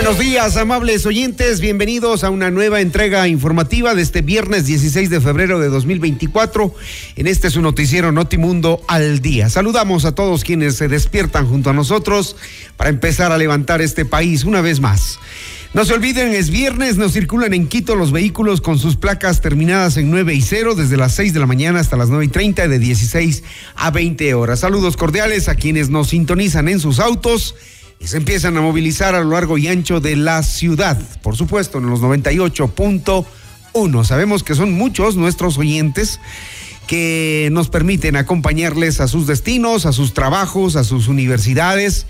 Buenos días, amables oyentes. Bienvenidos a una nueva entrega informativa de este viernes 16 de febrero de 2024. En este su noticiero Notimundo al día. Saludamos a todos quienes se despiertan junto a nosotros para empezar a levantar este país una vez más. No se olviden, es viernes, nos circulan en Quito los vehículos con sus placas terminadas en 9 y 0 desde las 6 de la mañana hasta las 9 y 30 de 16 a 20 horas. Saludos cordiales a quienes nos sintonizan en sus autos y se empiezan a movilizar a lo largo y ancho de la ciudad. Por supuesto, en los 98.1. Sabemos que son muchos nuestros oyentes que nos permiten acompañarles a sus destinos, a sus trabajos, a sus universidades,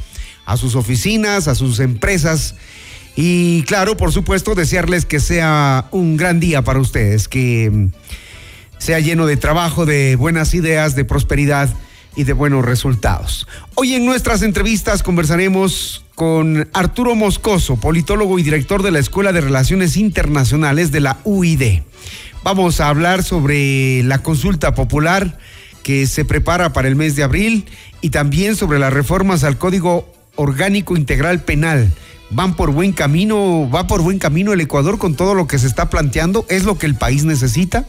a sus oficinas, a sus empresas. Y claro, por supuesto, desearles que sea un gran día para ustedes, que sea lleno de trabajo, de buenas ideas, de prosperidad y de buenos resultados. Hoy en nuestras entrevistas conversaremos con Arturo Moscoso, politólogo y director de la Escuela de Relaciones Internacionales de la UID. Vamos a hablar sobre la consulta popular que se prepara para el mes de abril y también sobre las reformas al Código Orgánico Integral Penal. ¿Van por buen camino? ¿Va por buen camino el Ecuador con todo lo que se está planteando? ¿Es lo que el país necesita?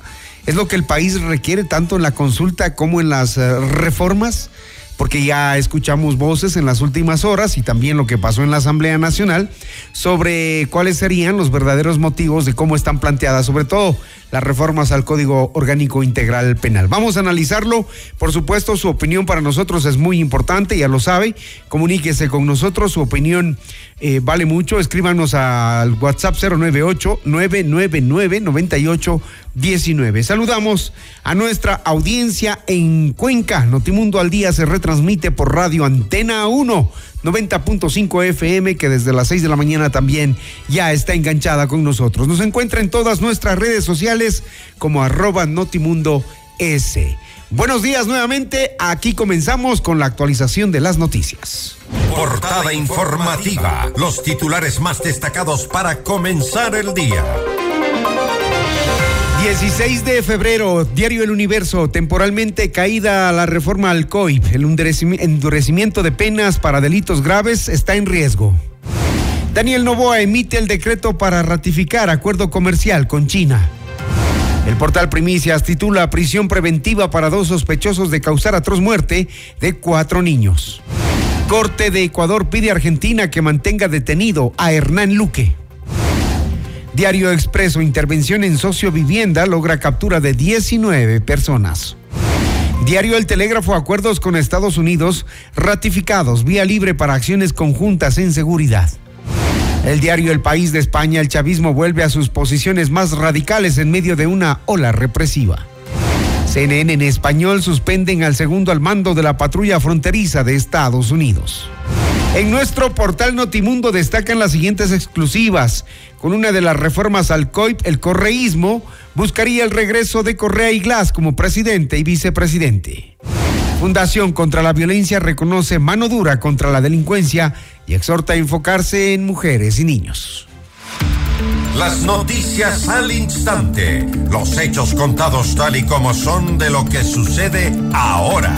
¿Es lo que el país requiere tanto en la consulta como en las uh, reformas? Porque ya escuchamos voces en las últimas horas y también lo que pasó en la Asamblea Nacional sobre cuáles serían los verdaderos motivos de cómo están planteadas, sobre todo las reformas al Código Orgánico Integral Penal. Vamos a analizarlo. Por supuesto, su opinión para nosotros es muy importante, ya lo sabe. Comuníquese con nosotros, su opinión eh, vale mucho. Escríbanos al WhatsApp 098-999-9819. Saludamos a nuestra audiencia en Cuenca. Notimundo al día se retransmite por Radio Antena 1. 90.5 FM que desde las 6 de la mañana también ya está enganchada con nosotros. Nos encuentra en todas nuestras redes sociales como arroba Notimundo S. Buenos días nuevamente, aquí comenzamos con la actualización de las noticias. Portada informativa, los titulares más destacados para comenzar el día. 16 de febrero, Diario El Universo, temporalmente caída la reforma al COIP. El endurecimiento de penas para delitos graves está en riesgo. Daniel Novoa emite el decreto para ratificar acuerdo comercial con China. El portal Primicias titula Prisión preventiva para dos sospechosos de causar atroz muerte de cuatro niños. Corte de Ecuador pide a Argentina que mantenga detenido a Hernán Luque. Diario Expreso, intervención en sociovivienda logra captura de 19 personas. Diario El Telégrafo, acuerdos con Estados Unidos ratificados, vía libre para acciones conjuntas en seguridad. El diario El País de España, el chavismo vuelve a sus posiciones más radicales en medio de una ola represiva. CNN en español suspenden al segundo al mando de la patrulla fronteriza de Estados Unidos. En nuestro portal Notimundo destacan las siguientes exclusivas. Con una de las reformas al COIP, el correísmo buscaría el regreso de Correa y Glass como presidente y vicepresidente. Fundación contra la Violencia reconoce mano dura contra la delincuencia y exhorta a enfocarse en mujeres y niños. Las noticias al instante, los hechos contados tal y como son de lo que sucede ahora.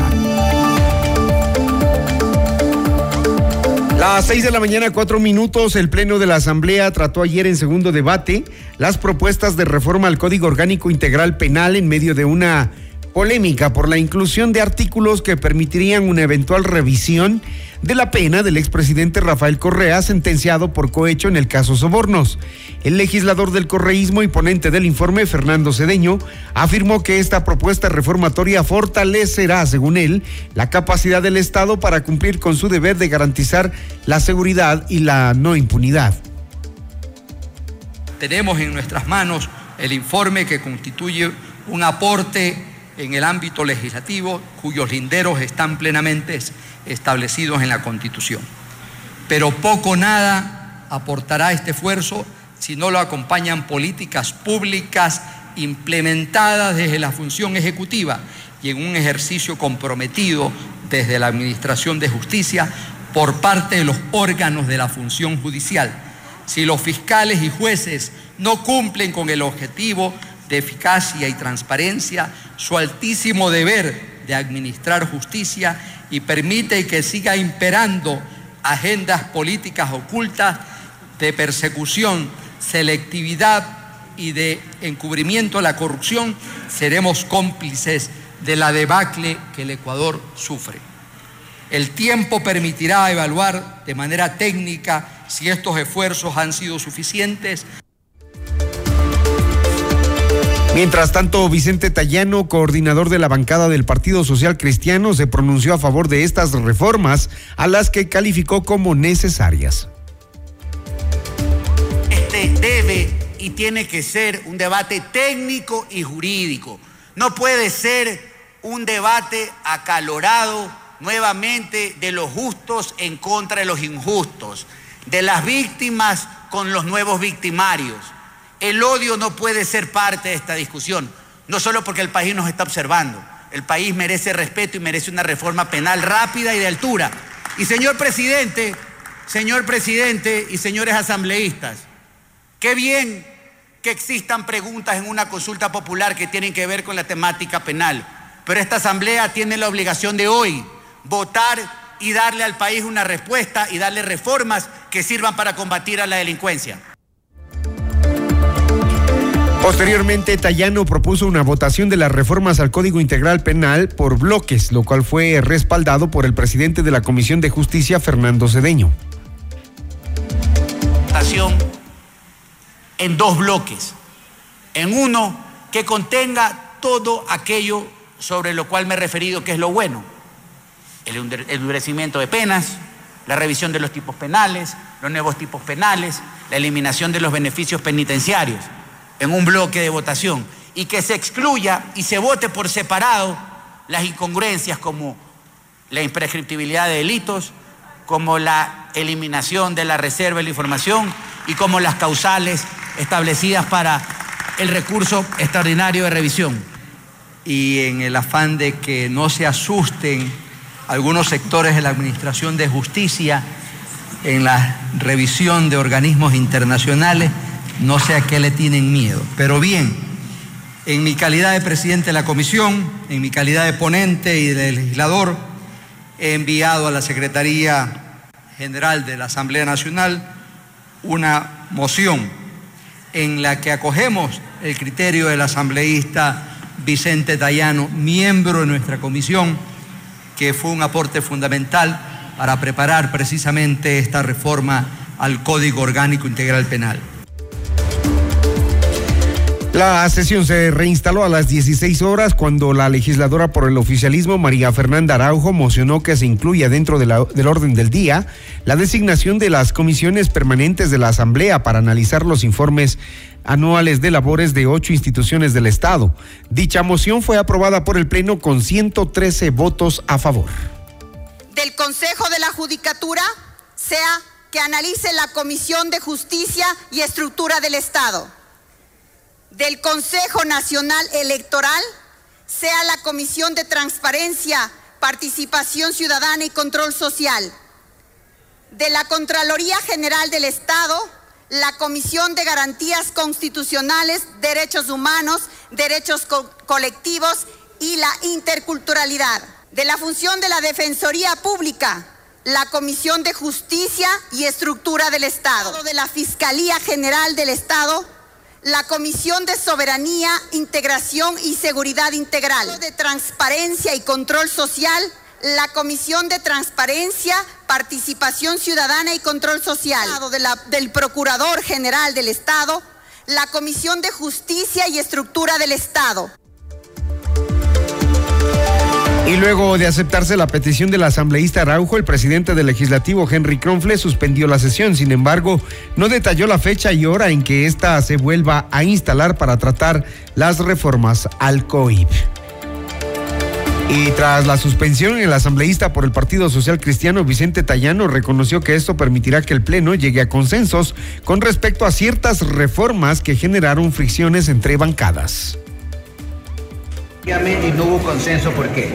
Las seis de la mañana, cuatro minutos, el Pleno de la Asamblea trató ayer en segundo debate las propuestas de reforma al Código Orgánico Integral Penal en medio de una polémica por la inclusión de artículos que permitirían una eventual revisión de la pena del expresidente Rafael Correa, sentenciado por cohecho en el caso Sobornos. El legislador del correísmo y ponente del informe, Fernando Cedeño, afirmó que esta propuesta reformatoria fortalecerá, según él, la capacidad del Estado para cumplir con su deber de garantizar la seguridad y la no impunidad. Tenemos en nuestras manos el informe que constituye un aporte en el ámbito legislativo cuyos linderos están plenamente establecidos en la Constitución. Pero poco nada aportará este esfuerzo si no lo acompañan políticas públicas implementadas desde la función ejecutiva y en un ejercicio comprometido desde la Administración de Justicia por parte de los órganos de la función judicial. Si los fiscales y jueces no cumplen con el objetivo de eficacia y transparencia, su altísimo deber de administrar justicia y permite que siga imperando agendas políticas ocultas de persecución, selectividad y de encubrimiento a la corrupción, seremos cómplices de la debacle que el Ecuador sufre. El tiempo permitirá evaluar de manera técnica si estos esfuerzos han sido suficientes Mientras tanto, Vicente Tallano, coordinador de la bancada del Partido Social Cristiano, se pronunció a favor de estas reformas, a las que calificó como necesarias. Este debe y tiene que ser un debate técnico y jurídico. No puede ser un debate acalorado nuevamente de los justos en contra de los injustos, de las víctimas con los nuevos victimarios el odio no puede ser parte de esta discusión, no solo porque el país nos está observando. El país merece respeto y merece una reforma penal rápida y de altura. Y señor presidente, señor presidente y señores asambleístas, qué bien que existan preguntas en una consulta popular que tienen que ver con la temática penal. Pero esta asamblea tiene la obligación de hoy votar y darle al país una respuesta y darle reformas que sirvan para combatir a la delincuencia. Posteriormente, Tallano propuso una votación de las reformas al Código Integral Penal por bloques, lo cual fue respaldado por el presidente de la Comisión de Justicia, Fernando Cedeño. En dos bloques. En uno que contenga todo aquello sobre lo cual me he referido que es lo bueno. El endurecimiento de penas, la revisión de los tipos penales, los nuevos tipos penales, la eliminación de los beneficios penitenciarios en un bloque de votación y que se excluya y se vote por separado las incongruencias como la imprescriptibilidad de delitos, como la eliminación de la reserva de la información y como las causales establecidas para el recurso extraordinario de revisión. Y en el afán de que no se asusten algunos sectores de la Administración de Justicia en la revisión de organismos internacionales, no sé a qué le tienen miedo. Pero bien, en mi calidad de presidente de la comisión, en mi calidad de ponente y de legislador, he enviado a la Secretaría General de la Asamblea Nacional una moción en la que acogemos el criterio del asambleísta Vicente Tallano, miembro de nuestra comisión, que fue un aporte fundamental para preparar precisamente esta reforma al Código Orgánico Integral Penal. La sesión se reinstaló a las 16 horas cuando la legisladora por el oficialismo, María Fernanda Araujo, mocionó que se incluya dentro del orden del día la designación de las comisiones permanentes de la Asamblea para analizar los informes anuales de labores de ocho instituciones del Estado. Dicha moción fue aprobada por el Pleno con 113 votos a favor. Del Consejo de la Judicatura sea que analice la Comisión de Justicia y Estructura del Estado del Consejo Nacional Electoral sea la Comisión de Transparencia, Participación Ciudadana y Control Social. De la Contraloría General del Estado, la Comisión de Garantías Constitucionales, Derechos Humanos, Derechos Colectivos y la Interculturalidad. De la función de la Defensoría Pública, la Comisión de Justicia y Estructura del Estado. De la Fiscalía General del Estado, la Comisión de Soberanía, Integración y Seguridad Integral, de Transparencia y Control Social, la Comisión de Transparencia, Participación Ciudadana y Control Social, del Procurador General del Estado, la Comisión de Justicia y Estructura del Estado. Y luego de aceptarse la petición del asambleísta Araujo, el presidente del legislativo Henry Kronfle suspendió la sesión. Sin embargo, no detalló la fecha y hora en que ésta se vuelva a instalar para tratar las reformas al COIP. Y tras la suspensión, el asambleísta por el Partido Social Cristiano Vicente Tallano reconoció que esto permitirá que el Pleno llegue a consensos con respecto a ciertas reformas que generaron fricciones entre bancadas. Y no hubo consenso, ¿por qué?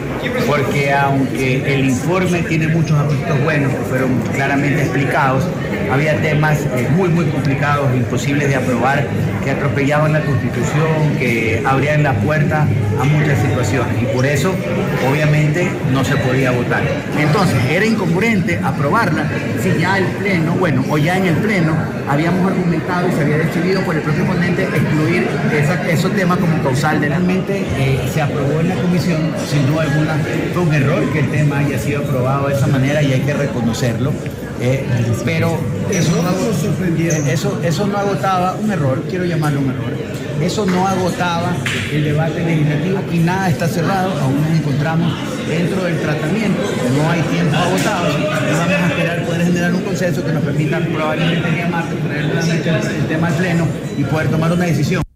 Porque aunque el informe tiene muchos aspectos buenos que fueron claramente explicados, había temas eh, muy, muy complicados, imposibles de aprobar, que atropellaban la Constitución, que abrían la puerta a muchas situaciones. Y por eso, obviamente, no se podía votar. Entonces, era incongruente aprobarla si ya el Pleno, bueno, o ya en el Pleno, habíamos argumentado y se había decidido por el propio ponente excluir esos temas como causal. Realmente eh, se aprobó en la comisión, sin duda alguna, fue un error que el tema haya sido aprobado de esa manera y hay que reconocerlo. Eh, pero eso no, eso, eso no agotaba, un error, quiero llamarlo un error, eso no agotaba el debate legislativo y nada está cerrado, aún nos encontramos dentro del tratamiento, no hay tiempo agotado, vamos a esperar poder generar un consenso que nos permita probablemente el día martes nuevamente el tema al pleno y poder tomar una decisión.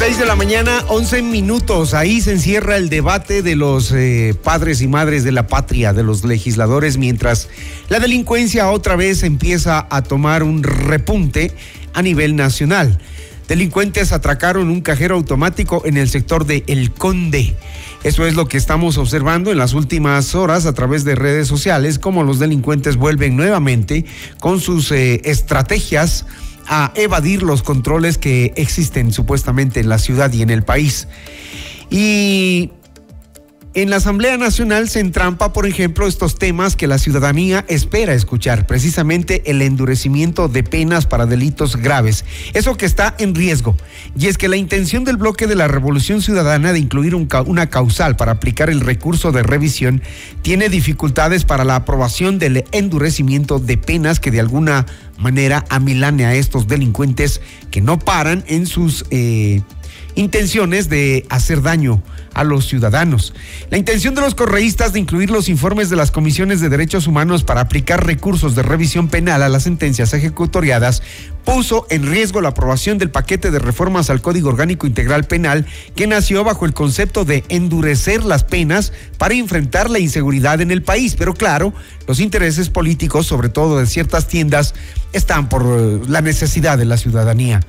6 de la mañana, 11 minutos. Ahí se encierra el debate de los eh, padres y madres de la patria, de los legisladores, mientras la delincuencia otra vez empieza a tomar un repunte a nivel nacional. Delincuentes atracaron un cajero automático en el sector de El Conde. Eso es lo que estamos observando en las últimas horas a través de redes sociales, como los delincuentes vuelven nuevamente con sus eh, estrategias a evadir los controles que existen supuestamente en la ciudad y en el país. Y en la Asamblea Nacional se entrampa, por ejemplo, estos temas que la ciudadanía espera escuchar, precisamente el endurecimiento de penas para delitos graves, eso que está en riesgo. Y es que la intención del bloque de la Revolución Ciudadana de incluir una causal para aplicar el recurso de revisión tiene dificultades para la aprobación del endurecimiento de penas que de alguna manera amilane a estos delincuentes que no paran en sus eh, intenciones de hacer daño a los ciudadanos. La intención de los correístas de incluir los informes de las comisiones de derechos humanos para aplicar recursos de revisión penal a las sentencias ejecutoriadas puso en riesgo la aprobación del paquete de reformas al Código Orgánico Integral Penal que nació bajo el concepto de endurecer las penas para enfrentar la inseguridad en el país. Pero claro, los intereses políticos, sobre todo de ciertas tiendas, están por eh, la necesidad de la ciudadanía.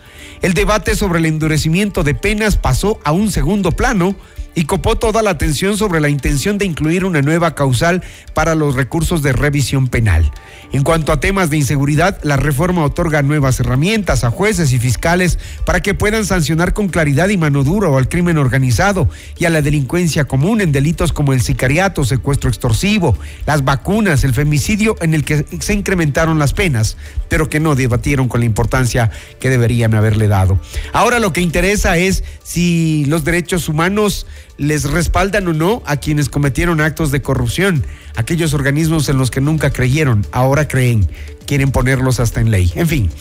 El debate sobre el endurecimiento de penas pasó a un segundo plano y copó toda la atención sobre la intención de incluir una nueva causal para los recursos de revisión penal. En cuanto a temas de inseguridad, la reforma otorga nuevas herramientas a jueces y fiscales para que puedan sancionar con claridad y mano dura al crimen organizado y a la delincuencia común en delitos como el sicariato, secuestro extorsivo, las vacunas, el femicidio en el que se incrementaron las penas, pero que no debatieron con la importancia que deberían haberle dado. Ahora lo que interesa es si los derechos humanos les respaldan o no a quienes cometieron actos de corrupción, aquellos organismos en los que nunca creyeron, ahora creen, quieren ponerlos hasta en ley. En fin,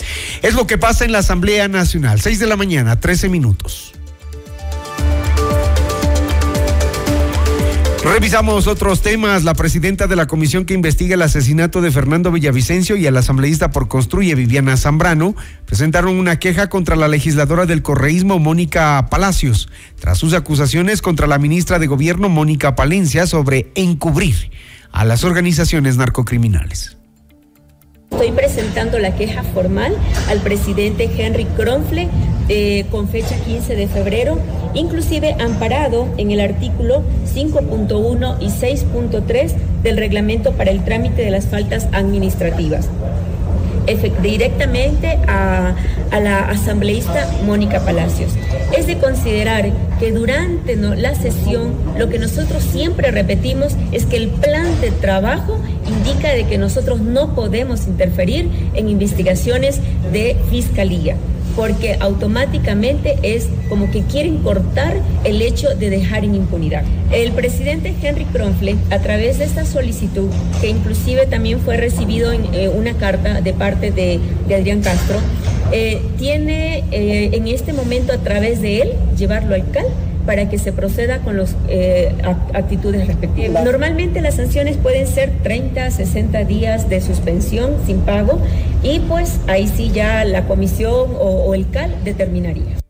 es lo que pasa en la Asamblea Nacional, 6 de la mañana, 13 minutos. Revisamos otros temas. La presidenta de la comisión que investiga el asesinato de Fernando Villavicencio y el asambleísta por Construye, Viviana Zambrano, presentaron una queja contra la legisladora del correísmo, Mónica Palacios, tras sus acusaciones contra la ministra de Gobierno, Mónica Palencia, sobre encubrir a las organizaciones narcocriminales. Estoy presentando la queja formal al presidente Henry Kronfle eh, con fecha 15 de febrero, inclusive amparado en el artículo 5.1 y 6.3 del reglamento para el trámite de las faltas administrativas. Directamente a, a la asambleísta Mónica Palacios. Es de considerar que durante la sesión lo que nosotros siempre repetimos es que el plan de trabajo indica de que nosotros no podemos interferir en investigaciones de fiscalía porque automáticamente es como que quieren cortar el hecho de dejar en impunidad. El presidente Henry Kronfle, a través de esta solicitud, que inclusive también fue recibido en eh, una carta de parte de, Adrián Castro, eh, tiene eh, en este momento a través de él llevarlo al CAL para que se proceda con las eh, actitudes respectivas. Normalmente las sanciones pueden ser 30, 60 días de suspensión sin pago y pues ahí sí ya la comisión o, o el CAL determinaría.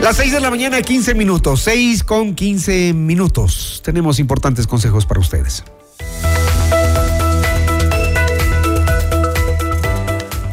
Las 6 de la mañana, 15 minutos. 6 con 15 minutos. Tenemos importantes consejos para ustedes.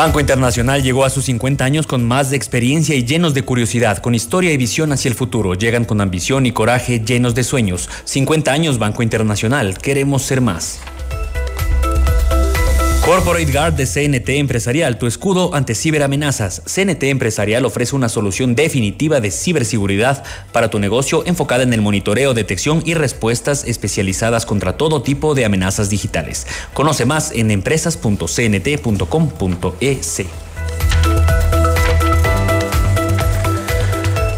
Banco Internacional llegó a sus 50 años con más de experiencia y llenos de curiosidad, con historia y visión hacia el futuro. Llegan con ambición y coraje, llenos de sueños. 50 años Banco Internacional, queremos ser más. Corporate Guard de CNT Empresarial, tu escudo ante ciberamenazas. CNT Empresarial ofrece una solución definitiva de ciberseguridad para tu negocio enfocada en el monitoreo, detección y respuestas especializadas contra todo tipo de amenazas digitales. Conoce más en empresas.cnt.com.es.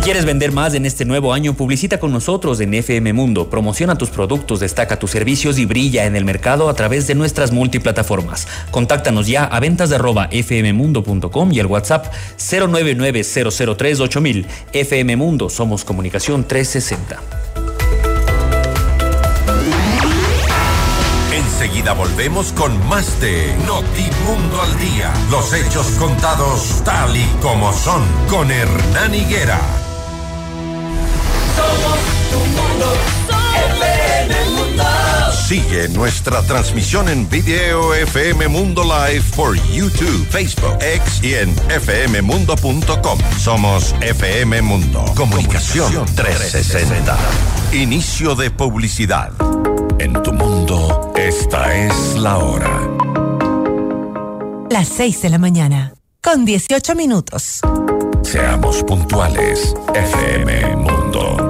Si quieres vender más en este nuevo año, publicita con nosotros en FM Mundo. Promociona tus productos, destaca tus servicios y brilla en el mercado a través de nuestras multiplataformas. Contáctanos ya a ventas y al WhatsApp 099 FM Mundo, somos comunicación 360. Enseguida volvemos con más de Notimundo al Día. Los hechos contados tal y como son con Hernán Higuera. Sigue nuestra transmisión en video FM Mundo Live por YouTube, Facebook, X y en fmmundo.com. Somos FM Mundo. Comunicación 360. Inicio de publicidad. En tu mundo, esta es la hora. Las 6 de la mañana, con 18 minutos. Seamos puntuales, FM Mundo.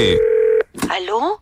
¿Aló?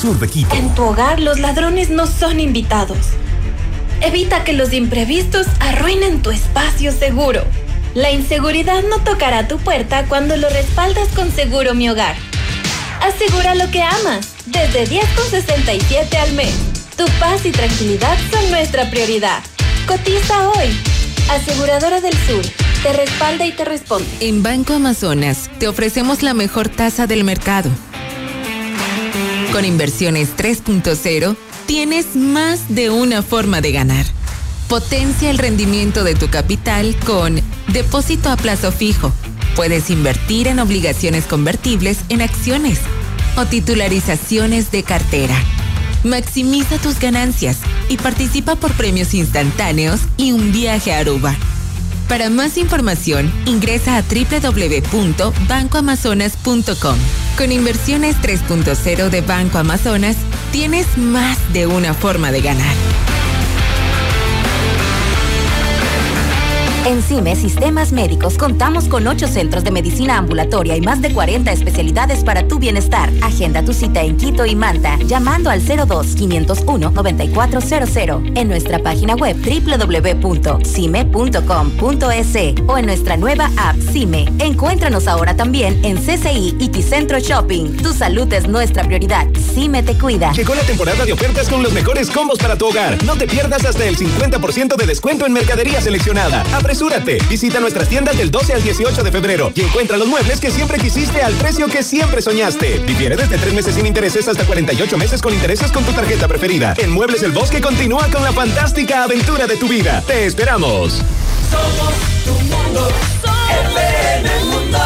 sur de Quito. En tu hogar los ladrones no son invitados. Evita que los imprevistos arruinen tu espacio seguro. La inseguridad no tocará tu puerta cuando lo respaldas con Seguro Mi Hogar. Asegura lo que amas, desde 10,67 al mes. Tu paz y tranquilidad son nuestra prioridad. Cotiza hoy. Aseguradora del Sur. Te respalda y te responde. En Banco Amazonas te ofrecemos la mejor tasa del mercado Con Inversiones 3.0 tienes más de una forma de ganar. Potencia el rendimiento de tu capital con depósito a plazo fijo. Puedes invertir en obligaciones convertibles en acciones o titularizaciones de cartera. Maximiza tus ganancias y participa por premios instantáneos y un viaje a Aruba. Para más información, ingresa a www.bancoamazonas.com. Con inversiones 3.0 de Banco Amazonas, tienes más de una forma de ganar. En CIME Sistemas Médicos contamos con ocho centros de medicina ambulatoria y más de 40 especialidades para tu bienestar. Agenda tu cita en Quito y Manta llamando al 02-501-9400 en nuestra página web www.cime.com.es o en nuestra nueva app CIME. Encuéntranos ahora también en CCI y Ticentro Shopping. Tu salud es nuestra prioridad. CIME te cuida. Llegó la temporada de ofertas con los mejores combos para tu hogar. No te pierdas hasta el 50% de descuento en mercadería seleccionada. Apresúrate. Visita nuestras tiendas del 12 al 18 de febrero y encuentra los muebles que siempre quisiste al precio que siempre soñaste. Difiere desde tres meses sin intereses hasta 48 meses con intereses con tu tarjeta preferida. En Muebles El Bosque continúa con la fantástica aventura de tu vida. Te esperamos. Somos tu mundo. FM Mundo.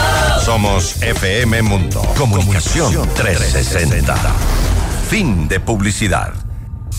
Somos FM Mundo. Comunicación 360. Fin de publicidad.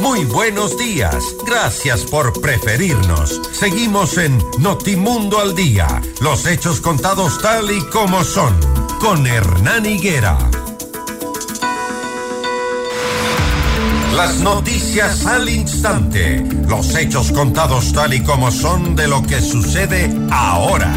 Muy buenos días. Gracias por preferirnos. Seguimos en Notimundo al Día. Los hechos contados tal y como son. Con Hernán Higuera. Las noticias al instante. Los hechos contados tal y como son de lo que sucede ahora.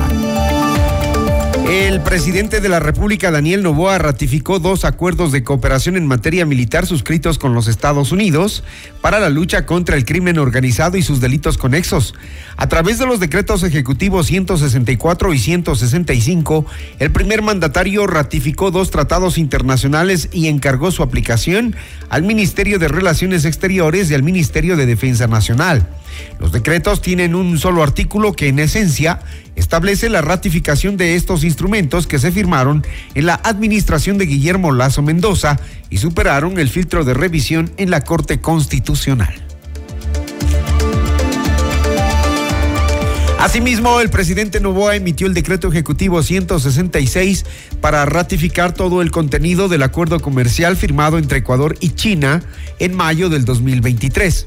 El presidente de la República, Daniel Novoa, ratificó dos acuerdos de cooperación en materia militar suscritos con los Estados Unidos para la lucha contra el crimen organizado y sus delitos conexos. A través de los decretos ejecutivos 164 y 165, el primer mandatario ratificó dos tratados internacionales y encargó su aplicación al Ministerio de Relaciones Exteriores y al Ministerio de Defensa Nacional. Los decretos tienen un solo artículo que en esencia establece la ratificación de estos instrumentos que se firmaron en la administración de Guillermo Lazo Mendoza y superaron el filtro de revisión en la Corte Constitucional. Asimismo, el presidente Novoa emitió el decreto ejecutivo 166 para ratificar todo el contenido del acuerdo comercial firmado entre Ecuador y China en mayo del 2023.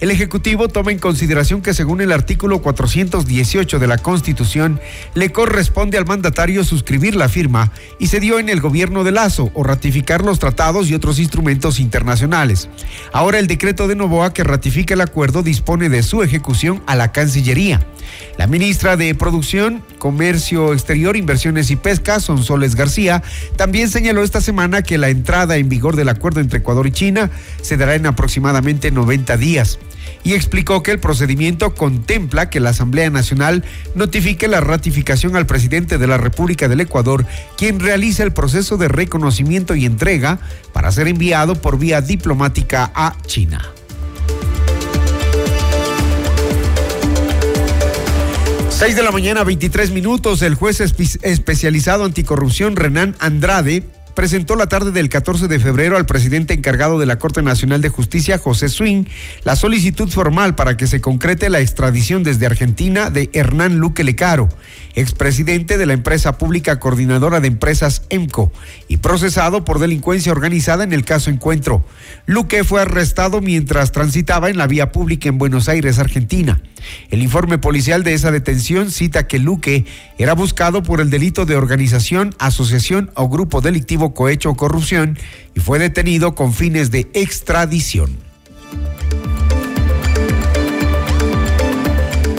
El Ejecutivo toma en consideración que según el artículo 418 de la Constitución, le corresponde al mandatario suscribir la firma y se dio en el gobierno de Lazo o ratificar los tratados y otros instrumentos internacionales. Ahora el decreto de Novoa que ratifica el acuerdo dispone de su ejecución a la Cancillería. La ministra de Producción, Comercio Exterior, Inversiones y Pesca, Sonsoles García, también señaló esta semana que la entrada en vigor del acuerdo entre Ecuador y China se dará en aproximadamente 90 días y explicó que el procedimiento contempla que la Asamblea Nacional notifique la ratificación al presidente de la República del Ecuador, quien realiza el proceso de reconocimiento y entrega para ser enviado por vía diplomática a China. 6 de la mañana, 23 minutos. El juez especializado anticorrupción Renan Andrade presentó la tarde del 14 de febrero al presidente encargado de la Corte Nacional de Justicia, José Swing, la solicitud formal para que se concrete la extradición desde Argentina de Hernán Luque Lecaro, expresidente de la empresa pública coordinadora de empresas EMCO y procesado por delincuencia organizada en el caso Encuentro. Luque fue arrestado mientras transitaba en la vía pública en Buenos Aires, Argentina. El informe policial de esa detención cita que Luque era buscado por el delito de organización, asociación o grupo delictivo cohecho o corrupción y fue detenido con fines de extradición.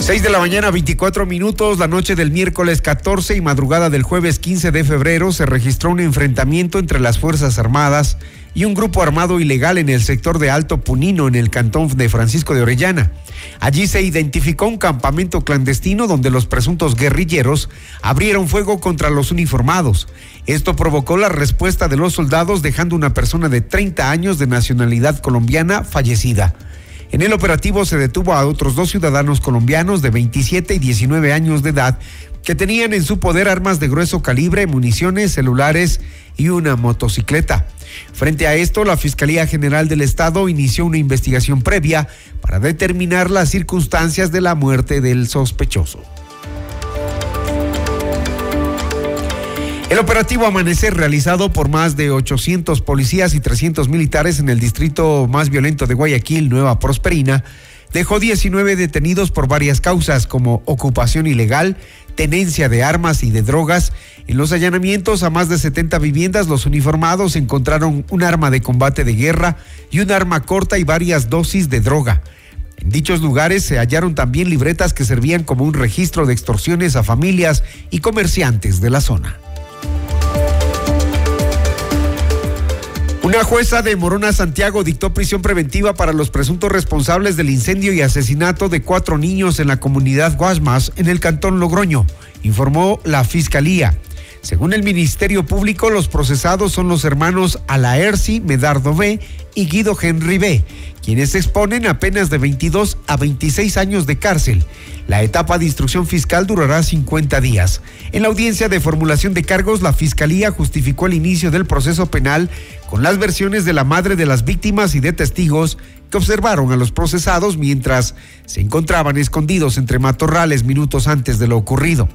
6 de la mañana, 24 minutos, la noche del miércoles 14 y madrugada del jueves 15 de febrero se registró un enfrentamiento entre las Fuerzas Armadas y un grupo armado ilegal en el sector de Alto Punino, en el cantón de Francisco de Orellana. Allí se identificó un campamento clandestino donde los presuntos guerrilleros abrieron fuego contra los uniformados. Esto provocó la respuesta de los soldados dejando una persona de 30 años de nacionalidad colombiana fallecida. En el operativo se detuvo a otros dos ciudadanos colombianos de 27 y 19 años de edad que tenían en su poder armas de grueso calibre, municiones, celulares y una motocicleta. Frente a esto, la Fiscalía General del Estado inició una investigación previa para determinar las circunstancias de la muerte del sospechoso. El operativo Amanecer, realizado por más de 800 policías y 300 militares en el distrito más violento de Guayaquil, Nueva Prosperina, dejó 19 detenidos por varias causas como ocupación ilegal, tenencia de armas y de drogas. En los allanamientos a más de 70 viviendas, los uniformados encontraron un arma de combate de guerra y un arma corta y varias dosis de droga. En dichos lugares se hallaron también libretas que servían como un registro de extorsiones a familias y comerciantes de la zona. Una jueza de Morona Santiago dictó prisión preventiva para los presuntos responsables del incendio y asesinato de cuatro niños en la comunidad Guasmas, en el cantón Logroño, informó la Fiscalía. Según el Ministerio Público, los procesados son los hermanos Alaerci Medardo B y Guido Henry B, quienes exponen apenas de 22 a 26 años de cárcel. La etapa de instrucción fiscal durará 50 días. En la audiencia de formulación de cargos, la Fiscalía justificó el inicio del proceso penal con las versiones de la madre de las víctimas y de testigos que observaron a los procesados mientras se encontraban escondidos entre matorrales minutos antes de lo ocurrido.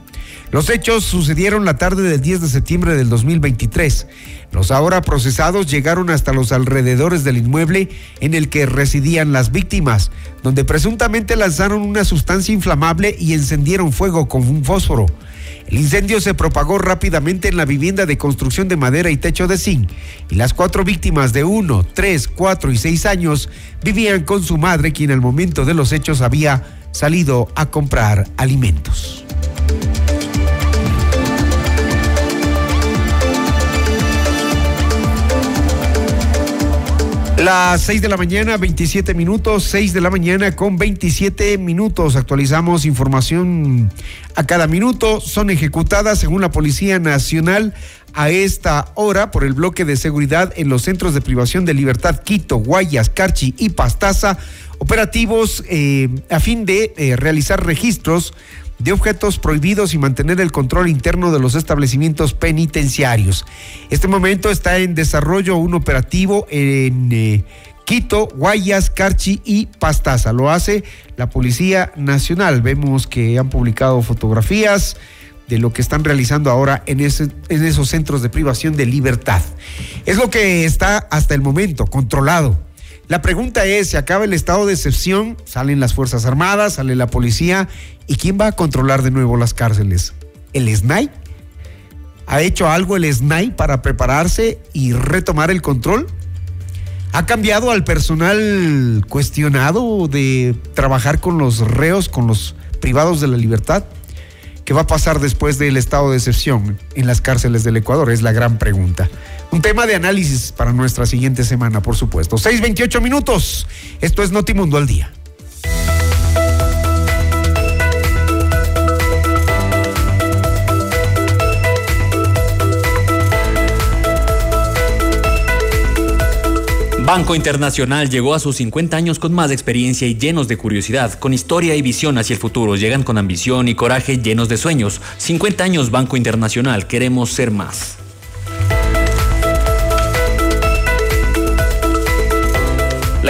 Los hechos sucedieron la tarde del 10 de septiembre del 2023. Los ahora procesados llegaron hasta los alrededores del inmueble en el que residían las víctimas, donde presuntamente lanzaron una sustancia inflamable y encendieron fuego con un fósforo. El incendio se propagó rápidamente en la vivienda de construcción de madera y techo de zinc, y las cuatro víctimas de uno, tres, cuatro y seis años vivían con su madre, quien al momento de los hechos había salido a comprar alimentos. Las 6 de la mañana, 27 minutos, 6 de la mañana con 27 minutos. Actualizamos información a cada minuto. Son ejecutadas, según la Policía Nacional, a esta hora por el bloque de seguridad en los centros de privación de libertad Quito, Guayas, Carchi y Pastaza, operativos eh, a fin de eh, realizar registros de objetos prohibidos y mantener el control interno de los establecimientos penitenciarios. Este momento está en desarrollo un operativo en eh, Quito, Guayas, Carchi y Pastaza. Lo hace la Policía Nacional. Vemos que han publicado fotografías de lo que están realizando ahora en, esos centros de privación de libertad. Es lo que está hasta el momento controlado la pregunta es, si acaba el estado de excepción, salen las Fuerzas Armadas, sale la policía, ¿y quién va a controlar de nuevo las cárceles? ¿El SNAI? ¿Ha hecho algo el SNAI para prepararse y retomar el control? ¿Ha cambiado al personal cuestionado de trabajar con los reos, con los privados de la libertad? ¿Qué va a pasar después del estado de excepción en las cárceles del Ecuador? Es la gran pregunta. Un tema de análisis para nuestra siguiente semana, por supuesto. 6.28 minutos. Esto es Notimundo al día. Banco Internacional llegó a sus 50 años con más experiencia y llenos de curiosidad, con historia y visión hacia el futuro. Llegan con ambición y coraje llenos de sueños. 50 años Banco Internacional, queremos ser más.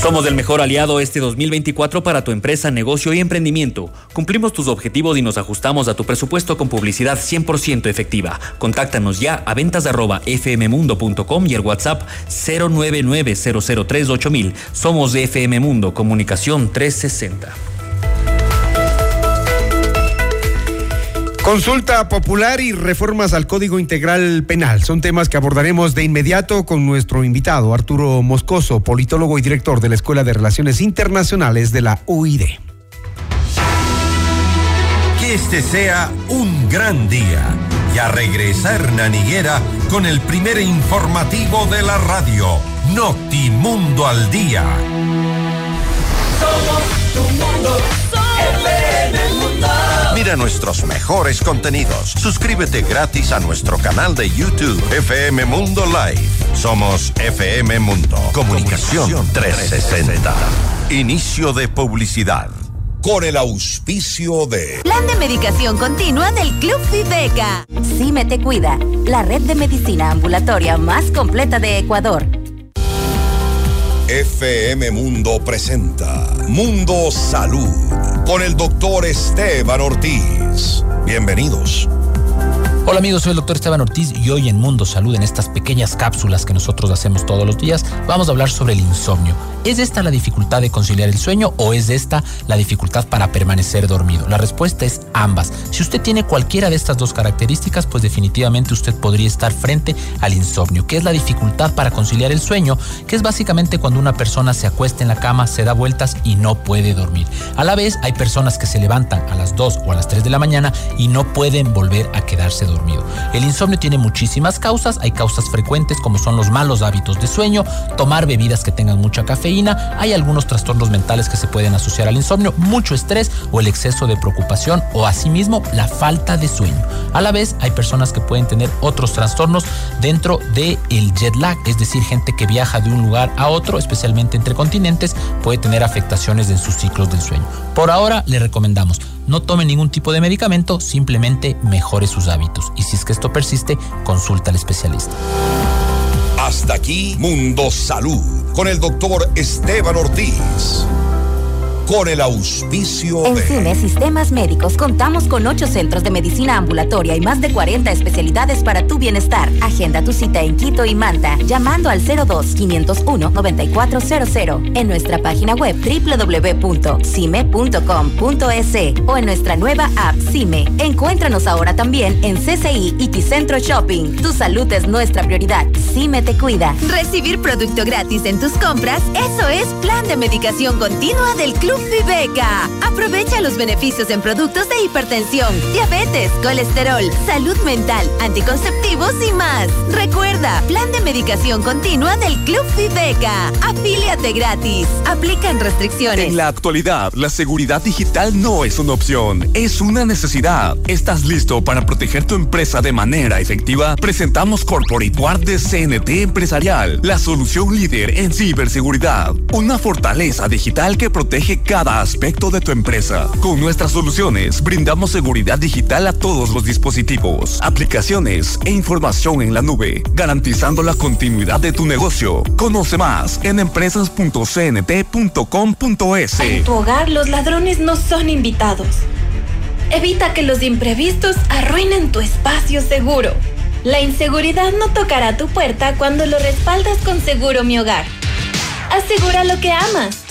Somos el mejor aliado este 2024 para tu empresa, negocio y emprendimiento. Cumplimos tus objetivos y nos ajustamos a tu presupuesto con publicidad 100% efectiva. Contáctanos ya a ventas@fmmundo.com y el WhatsApp 099 Somos de FM Mundo, Comunicación 360. Consulta popular y reformas al Código Integral Penal son temas que abordaremos de inmediato con nuestro invitado, Arturo Moscoso, politólogo y director de la Escuela de Relaciones Internacionales de la UID. Que este sea un gran día. Ya regresa Hernán Higuera con el primer informativo de la radio, Notimundo al Día. Somos tu mundo, mundo. Nuestros mejores contenidos. Suscríbete gratis a nuestro canal de YouTube FM Mundo Live. Somos FM Mundo. Comunicación 360. Inicio de publicidad. Con el auspicio de... Plan de medicación continua del Club Viveca. Cime te cuida. La red de medicina ambulatoria más completa de Ecuador. FM Mundo presenta Mundo Salud con el doctor Esteban Ortiz. Bienvenidos. Hola amigos, soy el doctor Esteban Ortiz y hoy en Mundo Salud, en estas pequeñas cápsulas que nosotros hacemos todos los días, vamos a hablar sobre el insomnio. ¿Es esta la dificultad de conciliar el sueño o es esta la dificultad para permanecer dormido? La respuesta es ambas. Si usted tiene cualquiera de estas dos características, pues definitivamente usted podría estar frente al insomnio, que es la dificultad para conciliar el sueño, que es básicamente cuando una persona se acuesta en la cama, se da vueltas y no puede dormir. A la vez, hay personas que se levantan a las 2 o a las 3 de la mañana y no pueden volver a quedarse dormidos. El insomnio tiene muchísimas causas, hay causas frecuentes como son los malos hábitos de sueño, tomar bebidas que tengan mucha cafeína, hay algunos trastornos mentales que se pueden asociar al insomnio, mucho estrés o el exceso de preocupación o asimismo la falta de sueño. A la vez hay personas que pueden tener otros trastornos dentro del el jet lag, es decir, gente que viaja de un lugar a otro, especialmente entre continentes, puede tener afectaciones en sus ciclos del sueño. Por ahora le recomendamos no tome ningún tipo de medicamento, simplemente mejore sus hábitos. Y si es que esto persiste, consulta al especialista. Hasta aquí, Mundo Salud, con el doctor Esteban Ortiz con el auspicio en de... Cine Sistemas Médicos contamos con ocho centros de medicina ambulatoria y más de 40 especialidades para tu bienestar. Agenda tu cita en Quito y Manta llamando al 02-501-9400 en nuestra página web www.cime.com.es o en nuestra nueva app Cime. Encuéntranos ahora también en CCI y Ticentro Shopping. Tu salud es nuestra prioridad. Cime te cuida. Recibir producto gratis en tus compras, eso es plan de medicación continua del Club Viveca. Aprovecha los beneficios en productos de hipertensión, diabetes, colesterol, salud mental, anticonceptivos y más. Recuerda, plan de medicación continua del Club Viveca. Afíliate gratis. Aplican restricciones. En la actualidad, la seguridad digital no es una opción, es una necesidad. ¿Estás listo para proteger tu empresa de manera efectiva? Presentamos Corporate Guard de CNT Empresarial, la solución líder en ciberseguridad. Una fortaleza digital que protege cada aspecto de tu empresa. Con nuestras soluciones brindamos seguridad digital a todos los dispositivos, aplicaciones e información en la nube, garantizando la continuidad de tu negocio. Conoce más en empresas.cnt.com.es. En tu hogar los ladrones no son invitados. Evita que los imprevistos arruinen tu espacio seguro. La inseguridad no tocará tu puerta cuando lo respaldas con Seguro Mi Hogar. Asegura lo que amas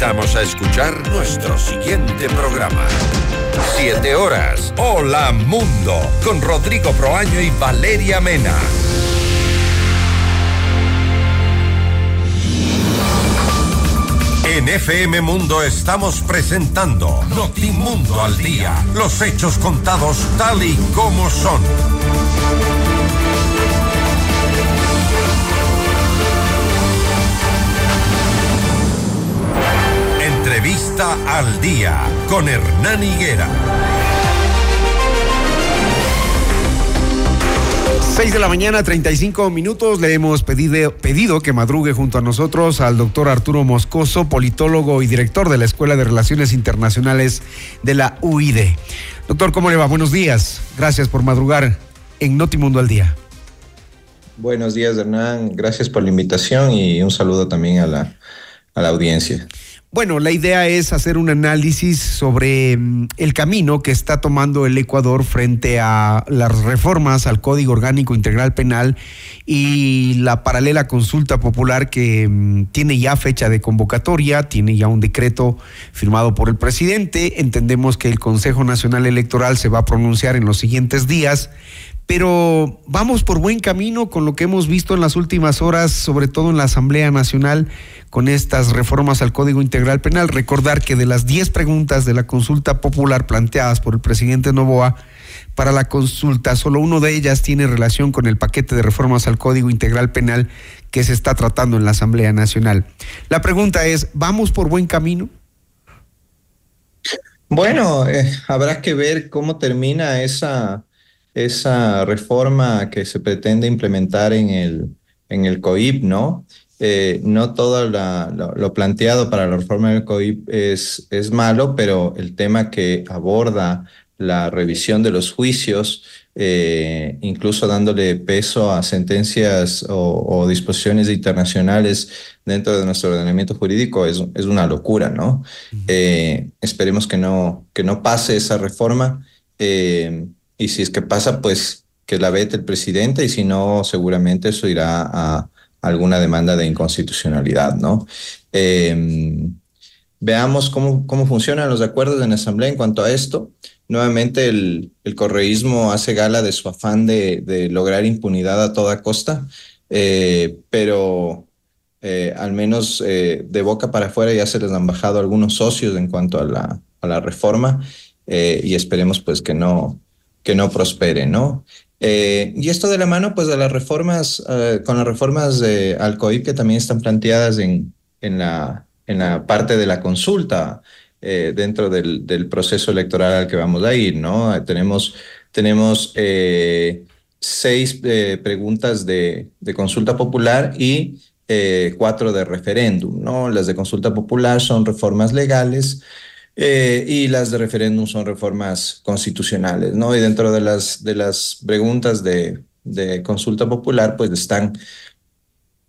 Invitamos a escuchar nuestro siguiente programa. Siete horas. Hola Mundo. Con Rodrigo Proaño y Valeria Mena. En FM Mundo estamos presentando Notimundo al Día. Los hechos contados tal y como son. Entrevista al Día con Hernán Higuera. 6 de la mañana, 35 minutos. Le hemos pedido, pedido que madrugue junto a nosotros al doctor Arturo Moscoso, politólogo y director de la Escuela de Relaciones Internacionales de la UID. Doctor, ¿cómo le va? Buenos días. Gracias por madrugar en Notimundo al Día. Buenos días, Hernán. Gracias por la invitación y un saludo también a la, a la audiencia. Bueno, la idea es hacer un análisis sobre mm, el camino que está tomando el Ecuador frente a las reformas al Código Orgánico Integral Penal y la paralela consulta popular que mm, tiene ya fecha de convocatoria, tiene ya un decreto firmado por el presidente. Entendemos que el Consejo Nacional Electoral se va a pronunciar en los siguientes días pero vamos por buen camino con lo que hemos visto en las últimas horas, sobre todo en la Asamblea Nacional, con estas reformas al Código Integral Penal. Recordar que de las 10 preguntas de la consulta popular planteadas por el presidente Novoa, para la consulta, solo uno de ellas tiene relación con el paquete de reformas al Código Integral Penal que se está tratando en la Asamblea Nacional. La pregunta es, ¿vamos por buen camino? Bueno, eh, habrá que ver cómo termina esa esa reforma que se pretende implementar en el, en el COIP, ¿no? Eh, no todo lo, planteado para la reforma del COIP es, es malo, pero el tema que aborda la revisión de los juicios, eh, incluso dándole peso a sentencias o, disposiciones internacionales dentro de nuestro ordenamiento jurídico, es, es una locura, ¿no? Eh, esperemos que no, que no pase esa reforma y si es que pasa, pues que la vete el presidente y si no, seguramente eso irá a alguna demanda de inconstitucionalidad, ¿no? Em, veamos cómo, cómo funcionan los acuerdos en la Asamblea en cuanto a esto. Nuevamente el, el correísmo hace gala de su afán de, de lograr impunidad a toda costa, eh, pero eh, al menos eh, de boca para afuera ya se les han bajado algunos socios en cuanto a la, a la reforma y esperemos pues que no, que no prospere, ¿no? Eh, y esto de la mano, pues, de las reformas, eh, con las reformas de Alcoib que también están planteadas en, en, la, en la parte de la consulta eh, dentro del, del, proceso electoral al que vamos a ir, ¿no? Tenemos, tenemos seis preguntas de, de, consulta popular y cuatro de referéndum, ¿no? Las de consulta popular son reformas legales eh, y las de referéndum son reformas constitucionales, ¿no? Y dentro de las, de las preguntas de, de consulta popular, pues están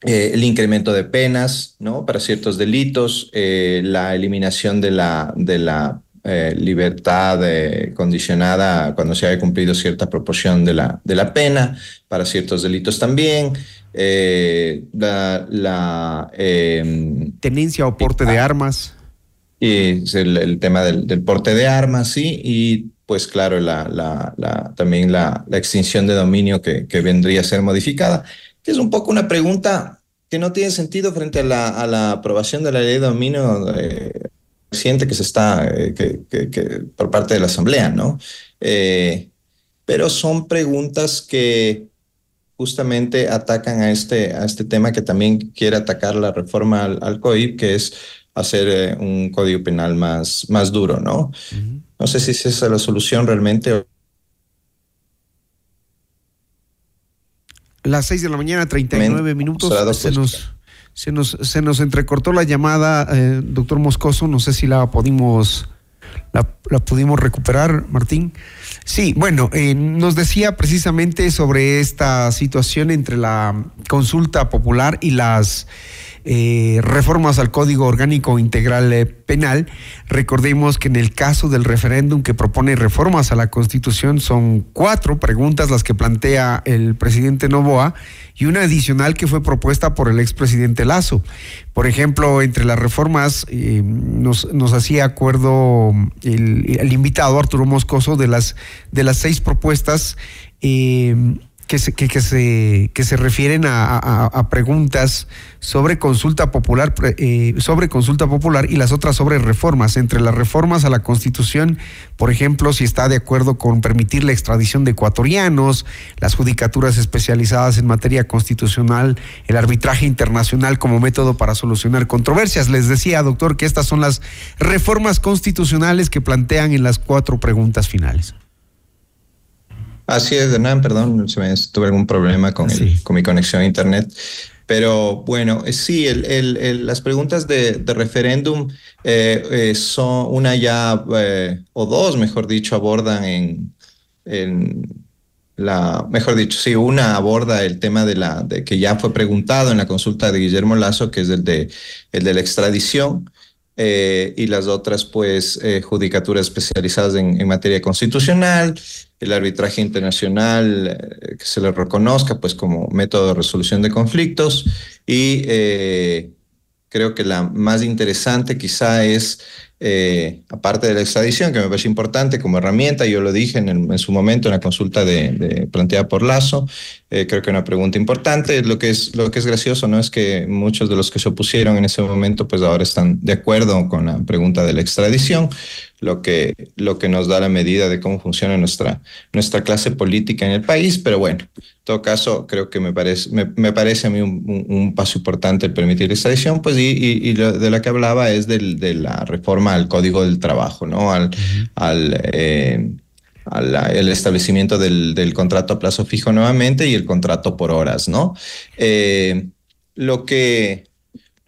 eh, el incremento de penas, ¿no? Para ciertos delitos, eh, la eliminación de la, de la libertad condicionada cuando se haya cumplido cierta proporción de la, de la pena, para ciertos delitos también. la, tenencia o porte de armas y el, tema del, porte de armas, sí, y pues claro, la, la, también la, extinción de dominio que, vendría a ser modificada, que es un poco una pregunta que no tiene sentido frente a la, a la aprobación de la ley de dominio eh, que se está, eh, que, que, por parte de la Asamblea, ¿no? Eh, pero son preguntas que justamente atacan a este, a este tema que también quiere atacar la reforma al, al COIP, que es hacer eh, un código penal más, más duro, ¿no? No sé si esa es la solución realmente. Las seis de la mañana, 39 minutos. Se nos, se, nos, se nos entrecortó la llamada, eh, doctor Moscoso. No sé si la pudimos, la, pudimos recuperar, Martín. Sí, bueno, eh, nos decía precisamente sobre esta situación entre la consulta popular y las eh, reformas al Código Orgánico Integral eh, Penal. Recordemos que en el caso del referéndum que propone reformas a la Constitución son cuatro preguntas las que plantea el presidente Novoa y una adicional que fue propuesta por el expresidente Lazo. Por ejemplo, entre las reformas eh, nos, hacía acuerdo el, invitado Arturo Moscoso de las, de las seis propuestas que se, que, se, que se refieren a, preguntas sobre consulta popular, eh, sobre consulta popular y las otras sobre reformas. Entre las reformas a la Constitución, por ejemplo, si está de acuerdo con permitir la extradición de ecuatorianos, las judicaturas especializadas en materia constitucional, el arbitraje internacional como método para solucionar controversias. Les decía, doctor, que estas son las reformas constitucionales que plantean en las cuatro preguntas finales. Así es, Hernán, perdón, tuve algún problema con, con mi conexión a Internet. Pero bueno, eh, sí, el, las preguntas de, referéndum eh, eh, son una ya, o dos, mejor dicho, abordan en, en, la, mejor dicho, sí, una aborda el tema de la, de que ya fue preguntado en la consulta de Guillermo Lazo, que es el de, el de la extradición. y las otras, pues, judicaturas especializadas en, en, materia constitucional, el arbitraje internacional eh, que se le reconozca pues como método de resolución de conflictos y eh, creo que la más interesante quizá es eh, aparte de la extradición, que me parece importante como herramienta, yo lo dije en, su momento en la consulta de, planteada por Lazo, creo que una pregunta importante. Lo que, es, lo que es gracioso no es que muchos de los que se opusieron en ese momento, pues ahora están de acuerdo con la pregunta de la extradición, lo que, lo que nos da la medida de cómo funciona nuestra, nuestra clase política en el país. Pero bueno, en todo caso, creo que me parece, me, parece a mí un, paso importante el permitir esta edición, pues, y, y, de la que hablaba es del, de la reforma al Código del Trabajo, ¿no? Al, al eh, el establecimiento del, del, contrato a plazo fijo nuevamente y el contrato por horas, ¿no? Eh, lo que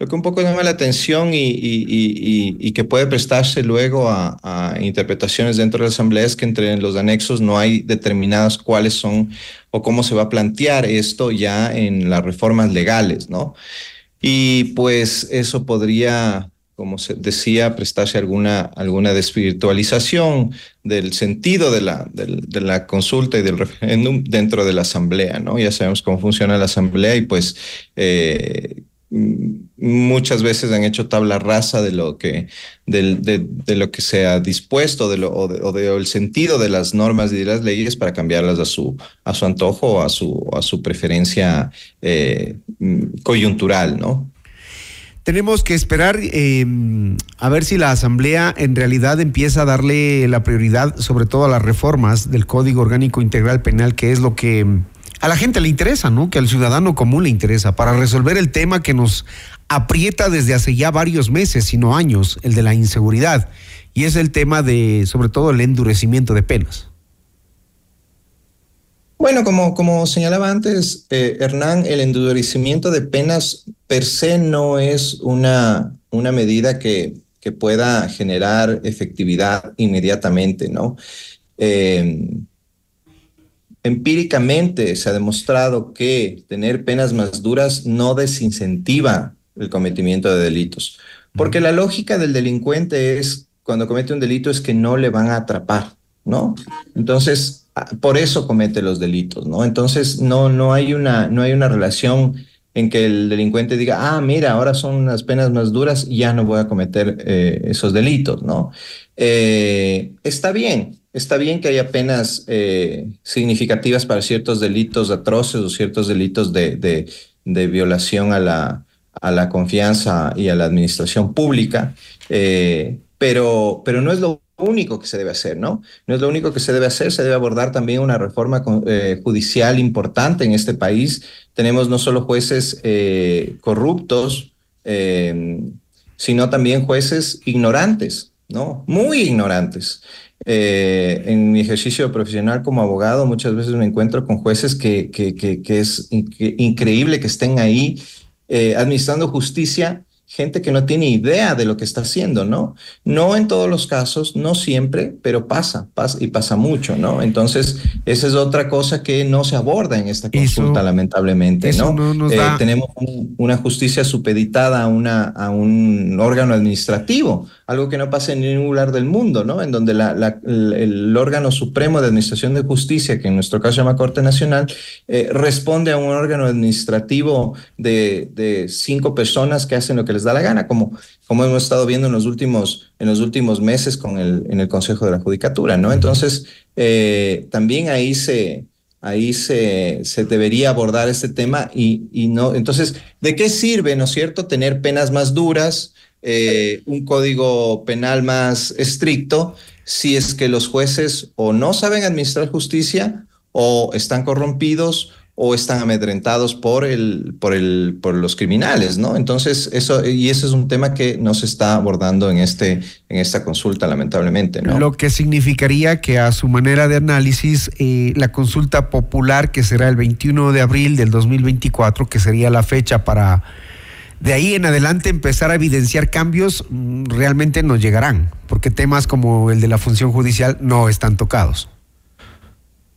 lo que un poco llama la atención y, que puede prestarse luego a, interpretaciones dentro de la Asamblea es que entre los anexos no hay determinadas cuáles son o cómo se va a plantear esto ya en las reformas legales, ¿no? Y pues eso podría, como se decía, prestarse alguna, alguna desvirtualización del sentido de la, de, la consulta y del referéndum dentro de la Asamblea, ¿no? Ya sabemos cómo funciona la Asamblea y pues... Eh, muchas veces han hecho tabla rasa de lo que, de, lo que se ha dispuesto de lo, o, de, el sentido de las normas y de las leyes para cambiarlas a su, a su antojo o a su, a su preferencia eh, coyuntural, ¿no? Tenemos que esperar eh, a ver si la Asamblea en realidad empieza a darle la prioridad sobre todo a las reformas del Código Orgánico Integral Penal, que es lo que a la gente le interesa, ¿no? Que al ciudadano común le interesa para resolver el tema que nos aprieta desde hace ya varios meses, sino años, el de la inseguridad. Y es el tema de, sobre todo, el endurecimiento de penas. Bueno, como, como señalaba antes, eh, Hernán, el endurecimiento de penas per se no es una, una medida que, que pueda generar efectividad inmediatamente, ¿no? Eh, Empíricamente se ha demostrado que tener penas más duras no desincentiva el cometimiento de delitos, porque la lógica del delincuente es, cuando comete un delito, es que no le van a atrapar, ¿no? Entonces, por eso comete los delitos, ¿no? Entonces, no, no, hay, una, no hay una relación en que el delincuente diga, ah, mira, ahora son unas penas más duras y ya no voy a cometer eh, esos delitos, ¿no? Eh, está bien, está bien que haya penas eh, significativas para ciertos delitos atroces o ciertos delitos de, de, violación a la, a la confianza y a la administración pública, pero, pero no es lo único que se debe hacer, ¿no? No es lo único que se debe hacer, se debe abordar también una reforma eh, judicial importante en este país. Tenemos no solo jueces eh, corruptos, eh, sino también jueces ignorantes, ¿no? Muy ignorantes. En mi ejercicio profesional como abogado muchas veces me encuentro con jueces que, que, que, es increíble que estén ahí administrando justicia gente que no tiene idea de lo que está haciendo, ¿no? No en todos los casos, no siempre, pero pasa, pasa y pasa mucho, ¿no? Entonces, esa es otra cosa que no se aborda en esta consulta, lamentablemente, ¿no? Eh, tenemos una justicia supeditada a, una, a un órgano administrativo, algo que no pasa en ningún lugar del mundo, ¿no? En donde el, órgano supremo de administración de justicia, que en nuestro caso se llama Corte Nacional, eh, responde a un órgano administrativo de, de cinco personas que hacen lo que les da la gana, como, como hemos estado viendo en los últimos, en los últimos meses con el, en el Consejo de la Judicatura, ¿no? Entonces, eh, también ahí se, ahí se, se, debería abordar este tema y, y, no, entonces, ¿de qué sirve, no es cierto, tener penas más duras, eh, un código penal más estricto, si es que los jueces o no saben administrar justicia o están corrompidos o están amedrentados por el, por el, por los criminales, ¿no? Entonces, eso, y ese es un tema que no se está abordando en este, en esta consulta, lamentablemente, ¿no? Lo que significaría que a su manera de análisis, eh, la consulta popular, que será el 21 de abril del 2024, que sería la fecha para de ahí en adelante empezar a evidenciar cambios, mm, realmente no llegarán, porque temas como el de la función judicial no están tocados.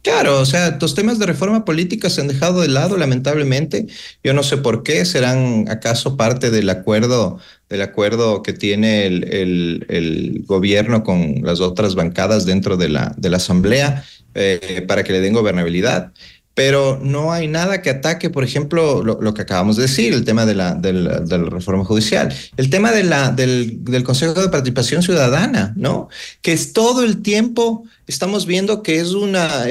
Claro, o sea, los temas de reforma política se han dejado de lado, lamentablemente. Yo no sé por qué, serán acaso parte del acuerdo, del acuerdo que tiene el, gobierno con las otras bancadas dentro de la, de la Asamblea eh, para que le den gobernabilidad pero no hay nada que ataque, por ejemplo, lo, que acabamos de decir, el tema de la, de la, reforma judicial, el tema de la, del, del, Consejo de Participación Ciudadana, ¿no? Que es todo el tiempo estamos viendo que es una,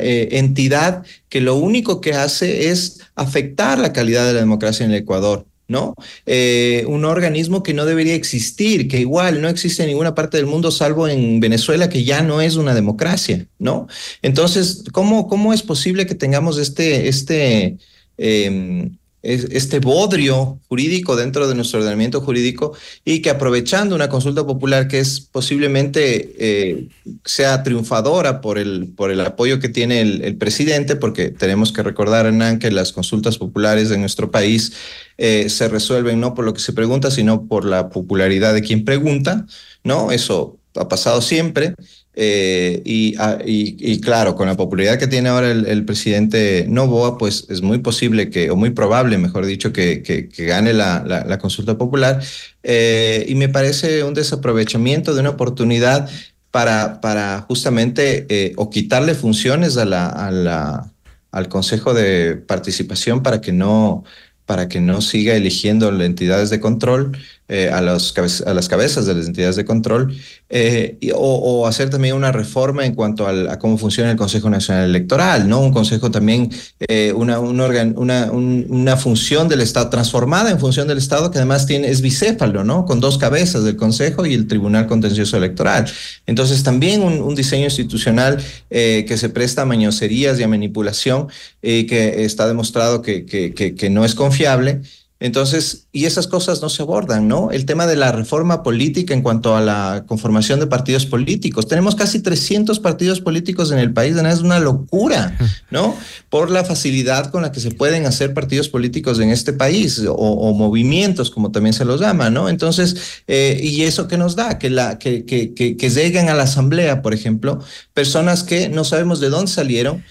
eh, entidad que lo único que hace es afectar la calidad de la democracia en el Ecuador. ¿No? Eh, un organismo que no debería existir, que igual no existe en ninguna parte del mundo salvo en Venezuela, que ya no es una democracia, ¿no? Entonces, ¿cómo, cómo es posible que tengamos este, este, em, este bodrio jurídico dentro de nuestro ordenamiento jurídico y que aprovechando una consulta popular que es posiblemente eh, sea triunfadora por el, por el apoyo que tiene el, presidente, porque tenemos que recordar, Hernán, que las consultas populares de nuestro país eh, se resuelven no por lo que se pregunta, sino por la popularidad de quien pregunta, ¿no? Eso ha pasado siempre. Eh, ah, y, y, claro, con la popularidad que tiene ahora el, presidente Novoa, pues es muy posible que, o muy probable, mejor dicho, que, que, gane la, la, consulta popular. Eh, y me parece un desaprovechamiento de una oportunidad para, para justamente eh, o quitarle funciones a la, a la, al Consejo de Participación para que no para que no siga eligiendo entidades de control, eh, a, los a las cabezas de las entidades de control, eh, o, hacer también una reforma en cuanto a cómo funciona el Consejo Nacional Electoral, ¿no? Un consejo también, eh, una, un una, una función del Estado, transformada en función del Estado, que además tiene, es bicéfalo, ¿no? Con dos cabezas del Consejo y el Tribunal Contencioso Electoral. Entonces, también un, diseño institucional que se presta a mañoserías y a manipulación, que está demostrado que, que no es confiable. Entonces, y esas cosas no se abordan, ¿no? El tema de la reforma política en cuanto a la conformación de partidos políticos. Tenemos casi 300 partidos políticos en el país, es una locura, ¿no? Por la facilidad con la que se pueden hacer partidos políticos en este país o, movimientos, como también se los llama, ¿no? Entonces, eh, y eso que nos da, que, la, que, que, que, que lleguen a la asamblea, por ejemplo, personas que no sabemos de dónde salieron,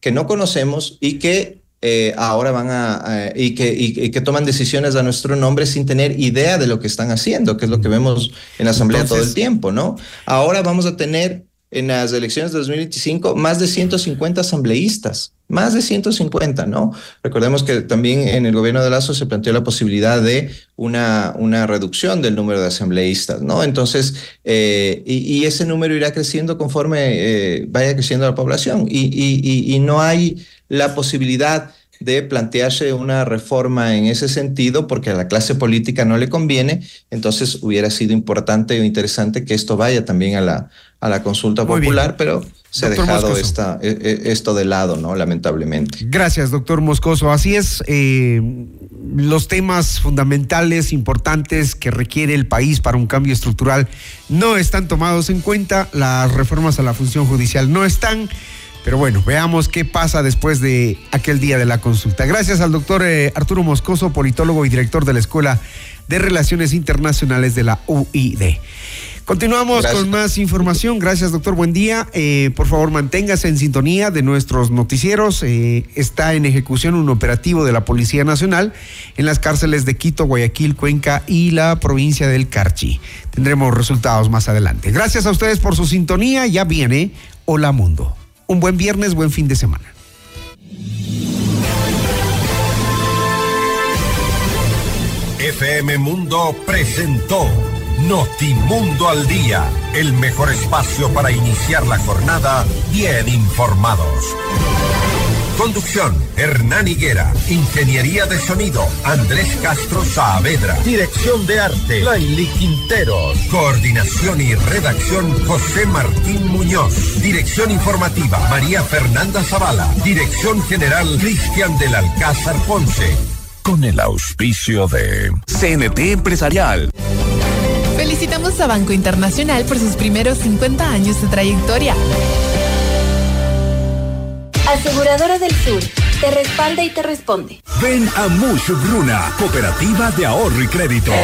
que no conocemos y que eh, ahora van a, y, que, y, que toman decisiones a nuestro nombre sin tener idea de lo que están haciendo, que es lo que vemos en la Asamblea todo el tiempo, ¿no? Ahora vamos a tener en las elecciones de 2025 más de 150 asambleístas, más de 150, ¿no? Recordemos que también en el gobierno de Lazo se planteó la posibilidad de una, una reducción del número de asambleístas, ¿no? Entonces, eh, y, ese número irá creciendo conforme eh, vaya creciendo la población y, y, y no hay la posibilidad de plantearse una reforma en ese sentido porque a la clase política no le conviene, entonces hubiera sido importante o interesante que esto vaya también a la, a la consulta popular, pero se ha dejado esta, e, e, esto de lado, ¿no? Lamentablemente. Gracias, doctor Moscoso. Así es, eh, los temas fundamentales, importantes que requiere el país para un cambio estructural no están tomados en cuenta, las reformas a la función judicial no están. Pero bueno, veamos qué pasa después de aquel día de la consulta. Gracias al doctor eh, Arturo Moscoso, politólogo y director de la Escuela de Relaciones Internacionales de la UID. Continuamos con más información. Gracias, doctor. Buen día. Eh, por favor, manténgase en sintonía de nuestros noticieros. Eh, está en ejecución un operativo de la Policía Nacional en las cárceles de Quito, Guayaquil, Cuenca y la provincia del Carchi. Tendremos resultados más adelante. Gracias a ustedes por su sintonía. Ya viene Hola Mundo. Un buen viernes, buen fin de semana. FM Mundo presentó Notimundo al Día, el mejor espacio para iniciar la jornada bien informados. Conducción, Hernán Higuera. Ingeniería de sonido, Andrés Castro Saavedra. Dirección de arte, Laili Quinteros. Coordinación y redacción, José Martín Muñoz. Dirección informativa, María Fernanda Zavala. Dirección general, Cristian del Alcázar Ponce. Con el auspicio de CNT Empresarial. Felicitamos a Banco Internacional por sus primeros 50 años de trayectoria. Aseguradora del Sur. Te respalda y te responde. Ven a Mush Bruna, Cooperativa de Ahorro y Crédito.